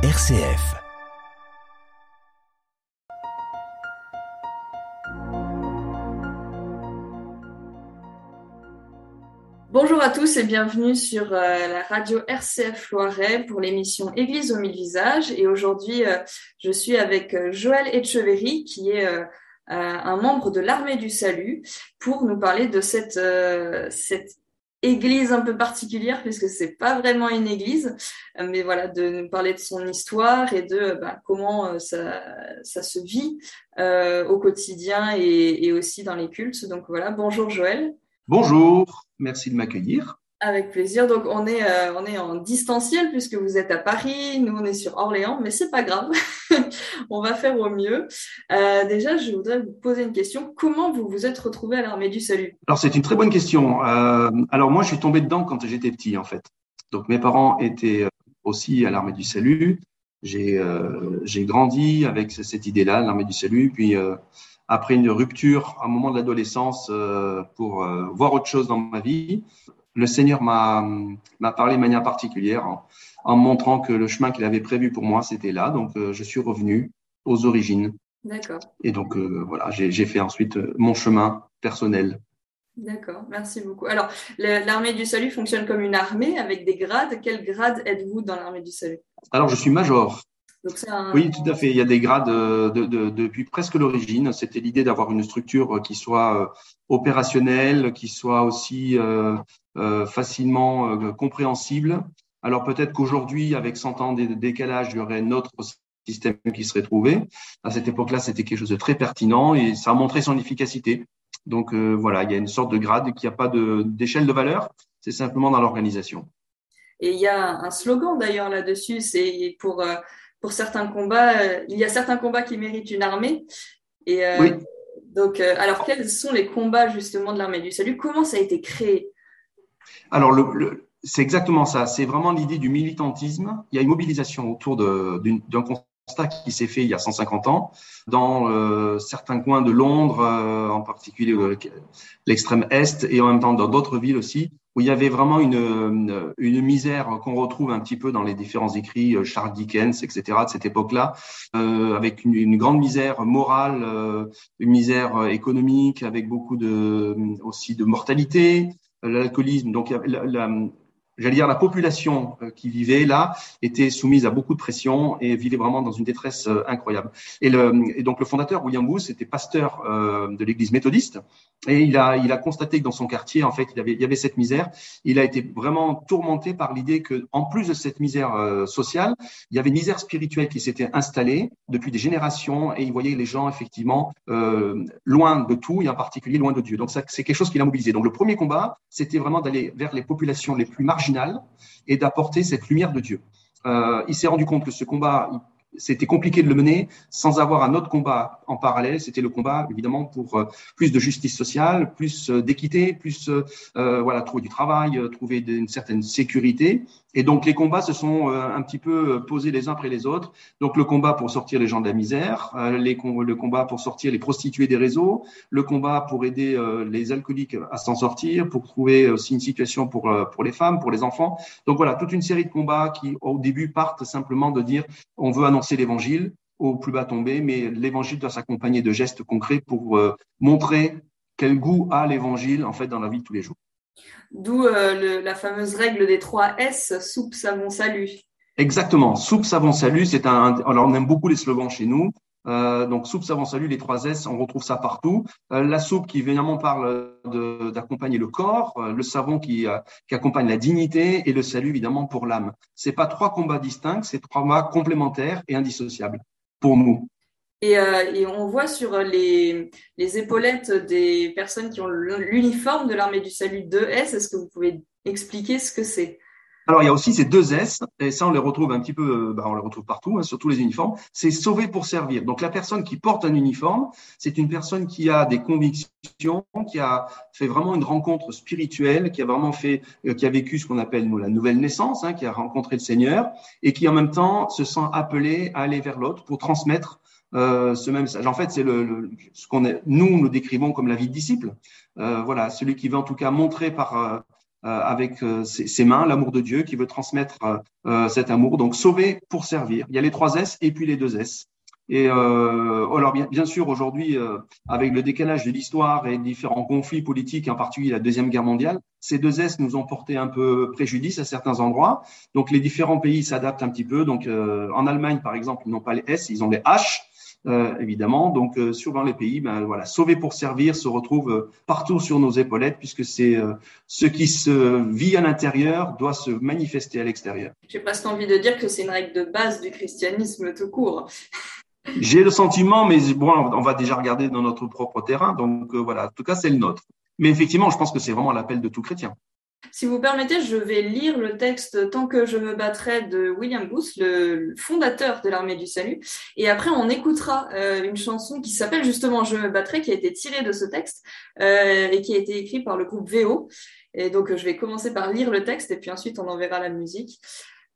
RCF. Bonjour à tous et bienvenue sur euh, la radio RCF Loiret pour l'émission Église aux mille visages. Et aujourd'hui, euh, je suis avec euh, Joël Etcheverry, qui est un membre de l'armée du salut, pour nous parler de cette, cette église un peu particulière puisque c'est pas vraiment une église, mais voilà, de nous parler de son histoire et de bah, comment euh, ça, ça, se vit euh, au quotidien et, et, aussi dans les cultes. Donc voilà, bonjour Joël. Bonjour, merci de m'accueillir. Avec plaisir. Donc on est euh, on est en distanciel puisque vous êtes à Paris, nous on est sur Orléans, mais c'est pas grave. on va faire au mieux. Euh, déjà, je voudrais vous poser une question. Comment vous vous êtes retrouvé à l'armée du salut? Alors c'est une très bonne question. Euh, alors moi, je suis tombé dedans quand j'étais petit en fait. Donc mes parents étaient aussi à l'armée du salut. J'ai j'ai grandi avec cette idée-là, l'armée du salut. Puis après une rupture, à un moment de l'adolescence, pour voir autre chose dans ma vie, le Seigneur m'a parlé de manière particulière en, en montrant que le chemin qu'il avait prévu pour moi, c'était là. Donc, euh, je suis revenu aux origines. D'accord. Et donc, euh, voilà, j'ai fait ensuite euh, mon chemin personnel. D'accord, merci beaucoup. Alors, l'armée du salut fonctionne comme une armée avec des grades. Quel grade êtes-vous dans l'armée du salut? Alors, je suis major. Oui, tout à fait. Il y a des grades de, depuis presque l'origine. C'était l'idée d'avoir une structure qui soit opérationnelle, qui soit aussi facilement compréhensible alors peut-être qu'aujourd'hui, avec 100 ans de décalage, il y aurait notre système qui serait trouvé. À cette époque-là, c'était quelque chose de très pertinent et ça a montré son efficacité. Donc euh, voilà, il y a une sorte de grade qui n'a pas d'échelle de, valeur, c'est simplement dans l'organisation. Et il y a un slogan d'ailleurs là-dessus, c'est pour, euh, pour certains combats, euh, il y a certains combats qui méritent une armée. Et oui. donc, alors quels sont les combats justement de l'armée du salut? Comment ça a été créé? Alors le c'est exactement ça. C'est vraiment l'idée du militantisme. Il y a une mobilisation autour d'un constat qui s'est fait il y a 150 ans dans euh, certains coins de Londres, euh, en particulier euh, l'extrême est, et en même temps dans d'autres villes aussi, où il y avait vraiment une, une misère qu'on retrouve un petit peu dans les différents écrits Charles Dickens, etc. de cette époque-là, avec une, une, grande misère morale, une misère économique, avec beaucoup de aussi de mortalité, l'alcoolisme. Donc la, la, j'allais dire, la population euh, qui vivait là était soumise à beaucoup de pression et vivait vraiment dans une détresse euh, incroyable. Et, donc le fondateur, William Booth, était pasteur euh, de l'église méthodiste et il a, constaté que dans son quartier, en fait, il, y avait cette misère. Il a été vraiment tourmenté par l'idée que, en plus de cette misère sociale, il y avait une misère spirituelle qui s'était installée depuis des générations et il voyait les gens effectivement loin de tout et en particulier loin de Dieu. Donc c'est quelque chose qui l'a mobilisé. Donc le premier combat, c'était vraiment d'aller vers les populations les plus marginales et d'apporter cette lumière de Dieu. Euh, il s'est rendu compte que ce combat, c'était compliqué de le mener sans avoir un autre combat en parallèle. C'était le combat, évidemment, pour euh, plus de justice sociale, plus euh, d'équité, plus euh, voilà, trouver du travail, trouver une certaine sécurité. Et donc les combats se sont un petit peu posés les uns après les autres. Donc le combat pour sortir les gens de la misère, le combat pour sortir les prostituées des réseaux, le combat pour aider les alcooliques à s'en sortir, pour trouver aussi une situation pour pour les femmes, pour les enfants. Donc voilà, toute une série de combats qui au début partent simplement de dire on veut annoncer l'évangile au plus bas tombé, mais l'évangile doit s'accompagner de gestes concrets pour euh, montrer quel goût a l'évangile en fait dans la vie de tous les jours. D'où euh, la fameuse règle des trois S soupe, savon, salut. Exactement, soupe, savon, salut. C'est un. Alors on aime beaucoup les slogans chez nous. Euh, donc soupe, savon, salut, les trois S, on retrouve ça partout. Euh, la soupe qui évidemment parle d'accompagner le corps, euh, le savon qui, accompagne la dignité et le salut évidemment pour l'âme. C'est pas trois combats distincts, c'est trois combats complémentaires et indissociables pour nous. Et, et on voit sur les, les épaulettes des personnes qui ont l'uniforme de l'armée du salut 2S. Est-ce que vous pouvez expliquer ce que c'est? Alors, il y a aussi ces deux S, et ça, on les retrouve un petit peu, euh, bah, on les retrouve partout, hein, sur tous les uniformes. C'est sauver pour servir. Donc, la personne qui porte un uniforme, c'est une personne qui a des convictions, qui a fait vraiment une rencontre spirituelle, qui a vraiment fait, euh, qui a vécu ce qu'on appelle la nouvelle naissance, hein, qui a rencontré le Seigneur, et qui en même temps se sent appelé à aller vers l'autre pour transmettre euh, ce même message. En fait, c'est le, ce qu'on est, nous nous décrivons comme la vie de disciple. Euh, voilà, celui qui veut en tout cas montrer par avec ses, mains, l'amour de Dieu, qui veut transmettre cet amour. Donc sauver pour servir. Il y a les trois S et puis les deux S. Et euh, alors bien, bien sûr aujourd'hui, euh, avec le décalage de l'histoire et différents conflits politiques, en particulier la deuxième guerre mondiale, ces deux S nous ont porté un peu préjudice à certains endroits. Donc les différents pays s'adaptent un petit peu. Donc euh, en Allemagne par exemple, ils n'ont pas les S, ils ont les H. Euh, évidemment. Donc, euh, suivant les pays, ben, voilà, sauver pour servir se retrouve euh, partout sur nos épaulettes, puisque c'est ce qui se vit à l'intérieur doit se manifester à l'extérieur. J'ai presque envie de dire que c'est une règle de base du christianisme tout court. J'ai le sentiment, mais bon, on va déjà regarder dans notre propre terrain. Donc euh, voilà, en tout cas, c'est le nôtre. Mais effectivement, je pense que c'est vraiment l'appel de tout chrétien. Si vous permettez, je vais lire le texte Tant que je me battrai de William Booth, le fondateur de l'armée du salut. Et après, on écoutera euh, une chanson qui s'appelle justement Je me battrai, qui a été tirée de ce texte euh, et qui a été écrite par le groupe VO. Et donc, je vais commencer par lire le texte et puis ensuite, on enverra la musique.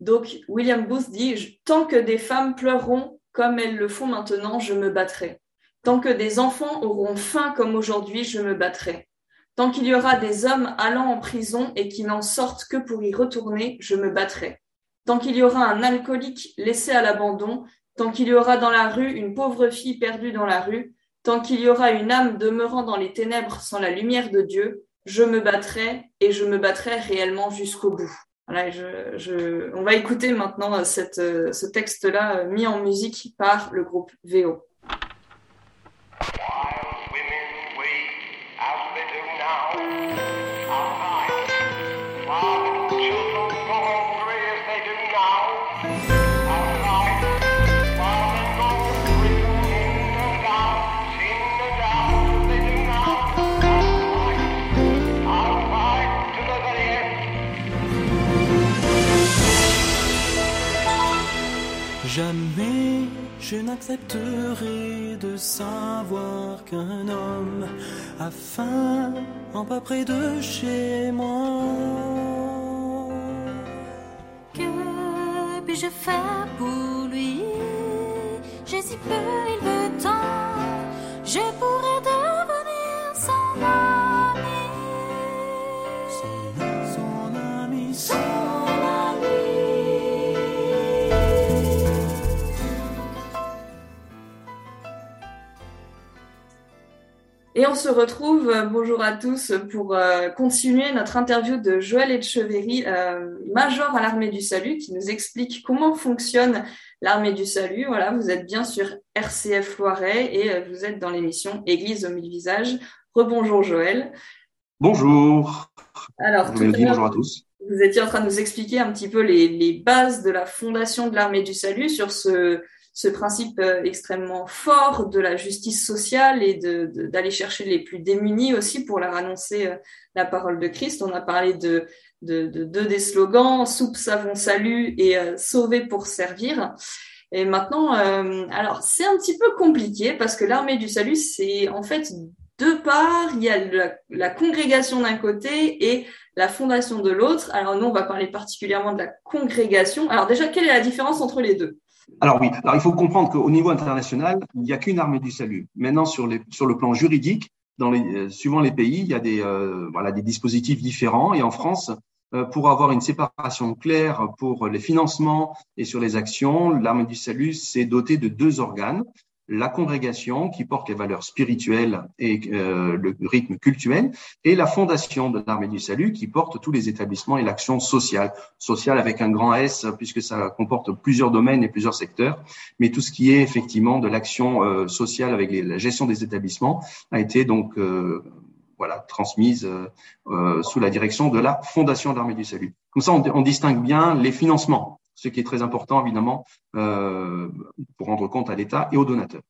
Donc, William Booth dit Tant que des femmes pleureront comme elles le font maintenant, je me battrai. Tant que des enfants auront faim comme aujourd'hui, je me battrai. Tant qu'il y aura des hommes allant en prison et qui n'en sortent que pour y retourner, je me battrai. Tant qu'il y aura un alcoolique laissé à l'abandon, tant qu'il y aura dans la rue une pauvre fille perdue dans la rue, tant qu'il y aura une âme demeurant dans les ténèbres sans la lumière de Dieu, je me battrai et je me battrai réellement jusqu'au bout. Voilà, on va écouter maintenant cette, ce texte-là mis en musique par le groupe VO. Jamais je n'accepterai de savoir qu'un homme a faim en pas près de chez moi. Que puis-je faire pour lui? J'ai si peu, il veut tant. Je pourrais Et on se retrouve, euh, bonjour à tous, pour euh, continuer notre interview de Joël Etcheverry, euh, major à l'armée du salut, qui nous explique comment fonctionne l'armée du salut. Voilà, vous êtes bien sur RCF Loiret et vous êtes dans l'émission Église aux mille visages. Rebonjour Joël. Bonjour. Alors, bonjour à tous. Vous étiez en train de nous expliquer un petit peu les, les bases de la fondation de l'armée du salut sur ce ce principe euh, extrêmement fort de la justice sociale et de, d'aller chercher les plus démunis aussi pour leur annoncer euh, la parole de Christ. On a parlé de deux de, de, des slogans soupe, savon, salut et euh, sauver pour servir. Et maintenant, alors c'est un petit peu compliqué parce que l'armée du salut, c'est en fait deux parts. Il y a la, la congrégation d'un côté et la fondation de l'autre. Alors nous, on va parler particulièrement de la congrégation. Alors déjà, quelle est la différence entre les deux? Alors oui, alors il faut comprendre qu'au niveau international, il n'y a qu'une armée du salut. Maintenant, sur, les, sur le plan juridique, dans les, euh, suivant les pays, il y a des, euh, voilà, des dispositifs différents. Et en France, euh, pour avoir une séparation claire pour les financements et sur les actions, l'armée du salut s'est dotée de deux organes la congrégation qui porte les valeurs spirituelles et euh, le rythme cultuel, et la fondation de l'armée du salut qui porte tous les établissements et l'action sociale, sociale avec un grand S puisque ça comporte plusieurs domaines et plusieurs secteurs, mais tout ce qui est effectivement de l'action euh, sociale avec la gestion des établissements a été donc euh, voilà transmise sous la direction de la fondation de l'armée du salut. Comme ça, on distingue bien les financements ce qui est très important évidemment euh, pour rendre compte à l'État et aux donateurs.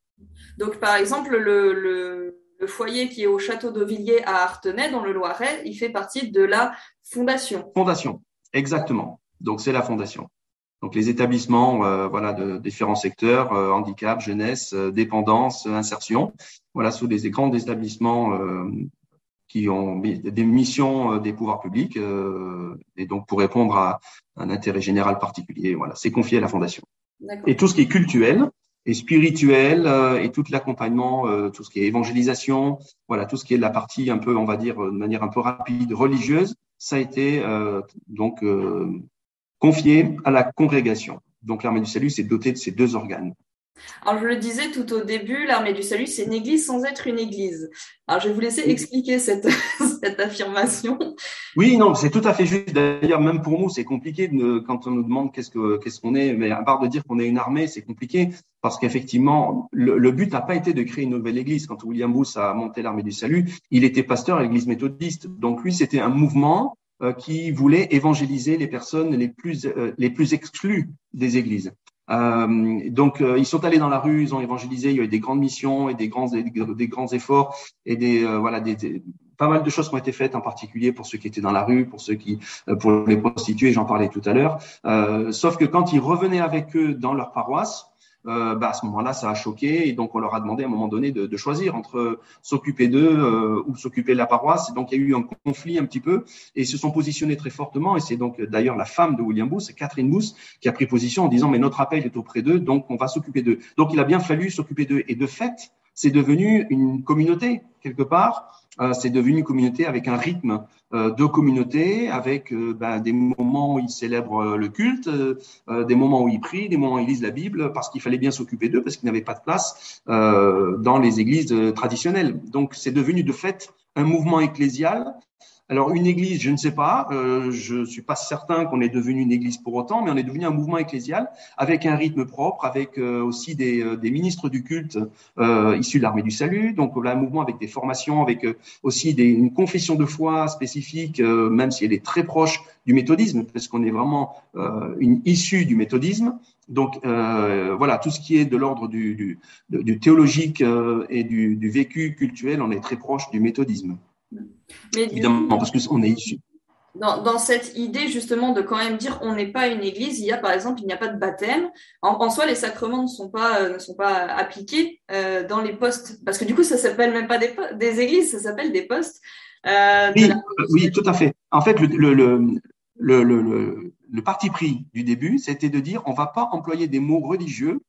Donc par exemple, le, le, le, foyer qui est au château d'Auvilliers à Artenay, dans le Loiret, il fait partie de la fondation. Fondation, exactement. Donc c'est la fondation. Donc les établissements, euh, voilà, de différents secteurs, euh, handicap, jeunesse, euh, dépendance, insertion, voilà, sous les grands établissements qui ont des missions des pouvoirs publics et donc pour répondre à un intérêt général particulier. Voilà, c'est confié à la fondation. Et tout ce qui est cultuel et spirituel euh, et tout l'accompagnement, euh, tout ce qui est évangélisation, voilà, tout ce qui est la partie un peu, on va dire, de manière un peu rapide, religieuse, ça a été donc confié à la congrégation. Donc l'armée du salut s'est dotée de ces deux organes. Alors, je le disais tout au début, l'armée du salut, c'est une église sans être une église. Alors, je vais vous laisser expliquer cette, cette affirmation. Oui, non, c'est tout à fait juste. D'ailleurs, même pour nous, c'est compliqué de, quand on nous demande qu'est-ce que qu'est-ce qu'on est. Mais à part de dire qu'on est une armée, c'est compliqué parce qu'effectivement, le, le, but n'a pas été de créer une nouvelle église. Quand William Booth a monté l'armée du salut, il était pasteur à l'église méthodiste. Donc lui, c'était un mouvement euh, qui voulait évangéliser les personnes les plus euh, les plus exclues des églises. Euh, donc, euh, ils sont allés dans la rue, ils ont évangélisé. Il y a eu des grandes missions et des grands, des, grands efforts et des euh, voilà, des, pas mal de choses qui ont été faites, en particulier pour ceux qui étaient dans la rue, pour ceux qui, pour les prostituées, j'en parlais tout à l'heure. sauf que quand ils revenaient avec eux dans leur paroisse, euh, bah, à ce moment-là, ça a choqué et donc on leur a demandé à un moment donné de, de choisir entre s'occuper d'eux euh, ou s'occuper de la paroisse. Et donc il y a eu un conflit un petit peu et ils se sont positionnés très fortement. Et c'est donc d'ailleurs la femme de William Booth, Catherine Booth, qui a pris position en disant mais notre appel est auprès d'eux, donc on va s'occuper d'eux. Donc il a bien fallu s'occuper d'eux. Et de fait, c'est devenu une communauté quelque part. Euh, c'est devenu une communauté avec un rythme euh, de communauté, avec euh, ben, des moments où ils célèbrent le culte, des moments où ils prient, des moments où ils lisent la Bible, parce qu'il fallait bien s'occuper d'eux, parce qu'ils n'avaient pas de place dans les églises traditionnelles. Donc c'est devenu de fait un mouvement ecclésial alors une église, je ne sais pas, euh, je ne suis pas certain qu'on est devenu une église pour autant, mais on est devenu un mouvement ecclésial avec un rythme propre, avec euh, aussi des, euh, des, ministres du culte issus de l'armée du salut, donc là un mouvement avec des formations, avec aussi une confession de foi spécifique, même si elle est très proche du méthodisme, parce qu'on est vraiment une issue du méthodisme. Donc voilà, tout ce qui est de l'ordre du, théologique et du, du vécu cultuel, on est très proche du méthodisme. Mais Évidemment, parce qu'on est issu. Dans, dans, cette idée justement de quand même dire on n'est pas une église, il y a par exemple il n'y a pas de baptême. En, en, soi, les sacrements ne sont pas euh, ne sont pas appliqués euh, dans les postes parce que du coup ça s'appelle même pas des, des églises, ça s'appelle des postes. Euh, oui, oui, tout à fait. En fait, le, le, le, le, le, le parti pris du début, c'était de dire on va pas employer des mots religieux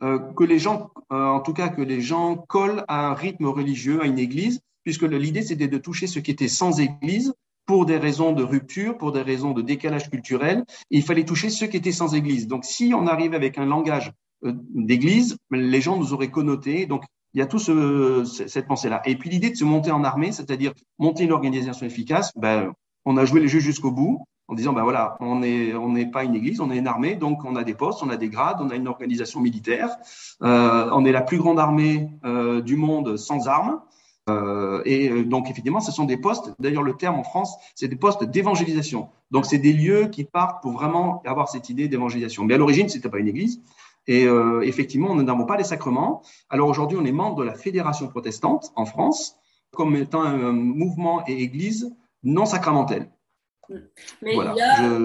que les gens, en tout cas que les gens collent à un rythme religieux, à une église, puisque l'idée c'était de toucher ce qui était sans église pour des raisons de rupture, pour des raisons de décalage culturel, il fallait toucher ceux qui étaient sans église. Donc si on arrive avec un langage euh, d'église, les gens nous auraient connoté. Donc il y a tout ce, cette pensée-là. Et puis l'idée de se monter en armée, c'est-à-dire monter une organisation efficace, ben, on a joué le jeu jusqu'au bout en disant ben voilà, on n'est on n'est pas une église, on est une armée, donc on a des postes, on a des grades, on a une organisation militaire, euh, on est la plus grande armée euh, du monde sans armes. Euh, et euh, donc, effectivement, ce sont des postes, d'ailleurs, le terme en France, c'est des postes d'évangélisation. Donc, c'est des lieux qui partent pour vraiment avoir cette idée d'évangélisation. Mais à l'origine, c'était pas une église. Et euh, effectivement, nous n'avons pas les sacrements. Alors aujourd'hui, on est membre de la Fédération protestante en France, comme étant un mouvement et église non sacramentelle. Mais il y a,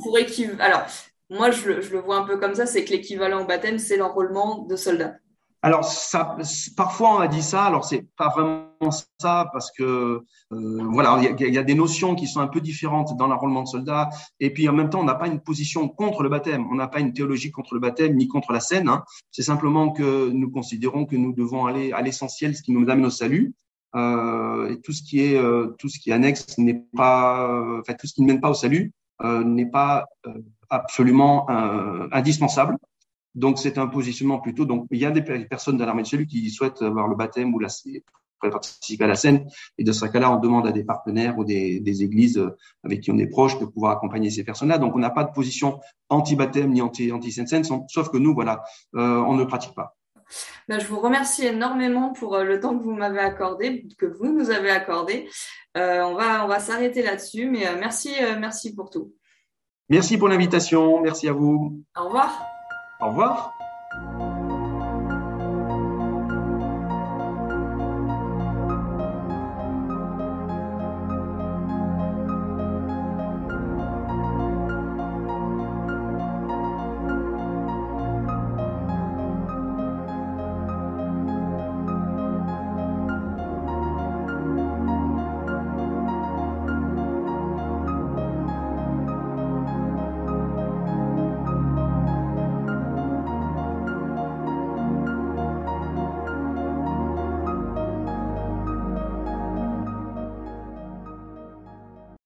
pour équiv... alors, moi, je, je, le vois un peu comme ça, c'est que l'équivalent au baptême, c'est l'enrôlement de soldats. Alors, ça, parfois on a dit ça. Alors, c'est pas vraiment ça parce que euh, voilà, il y, a des notions qui sont un peu différentes dans l'enrôlement de soldats. Et puis en même temps, on n'a pas une position contre le baptême. On n'a pas une théologie contre le baptême ni contre la scène. Hein. C'est simplement que nous considérons que nous devons aller à l'essentiel, ce qui nous amène au salut. Euh, et tout ce qui est euh, tout ce qui est annexe n'est pas, euh, enfin tout ce qui ne mène pas au salut euh, n'est pas absolument indispensable. Donc, c'est un positionnement plutôt. Donc, il y a des personnes dans l'armée de celui qui souhaitent avoir le baptême ou la, participer à la scène. Et de ce cas-là, on demande à des partenaires ou des, des, églises avec qui on est proche de pouvoir accompagner ces personnes-là. Donc, on n'a pas de position anti-baptême ni anti-Sainte-Seine, sauf que nous, voilà, euh, on ne pratique pas. Ben, je vous remercie énormément pour euh, le temps que vous m'avez accordé, que vous nous avez accordé. Euh, on va, on va s'arrêter là-dessus, mais euh, merci, euh, merci pour tout. Merci pour l'invitation. Merci à vous. Au revoir. Au revoir.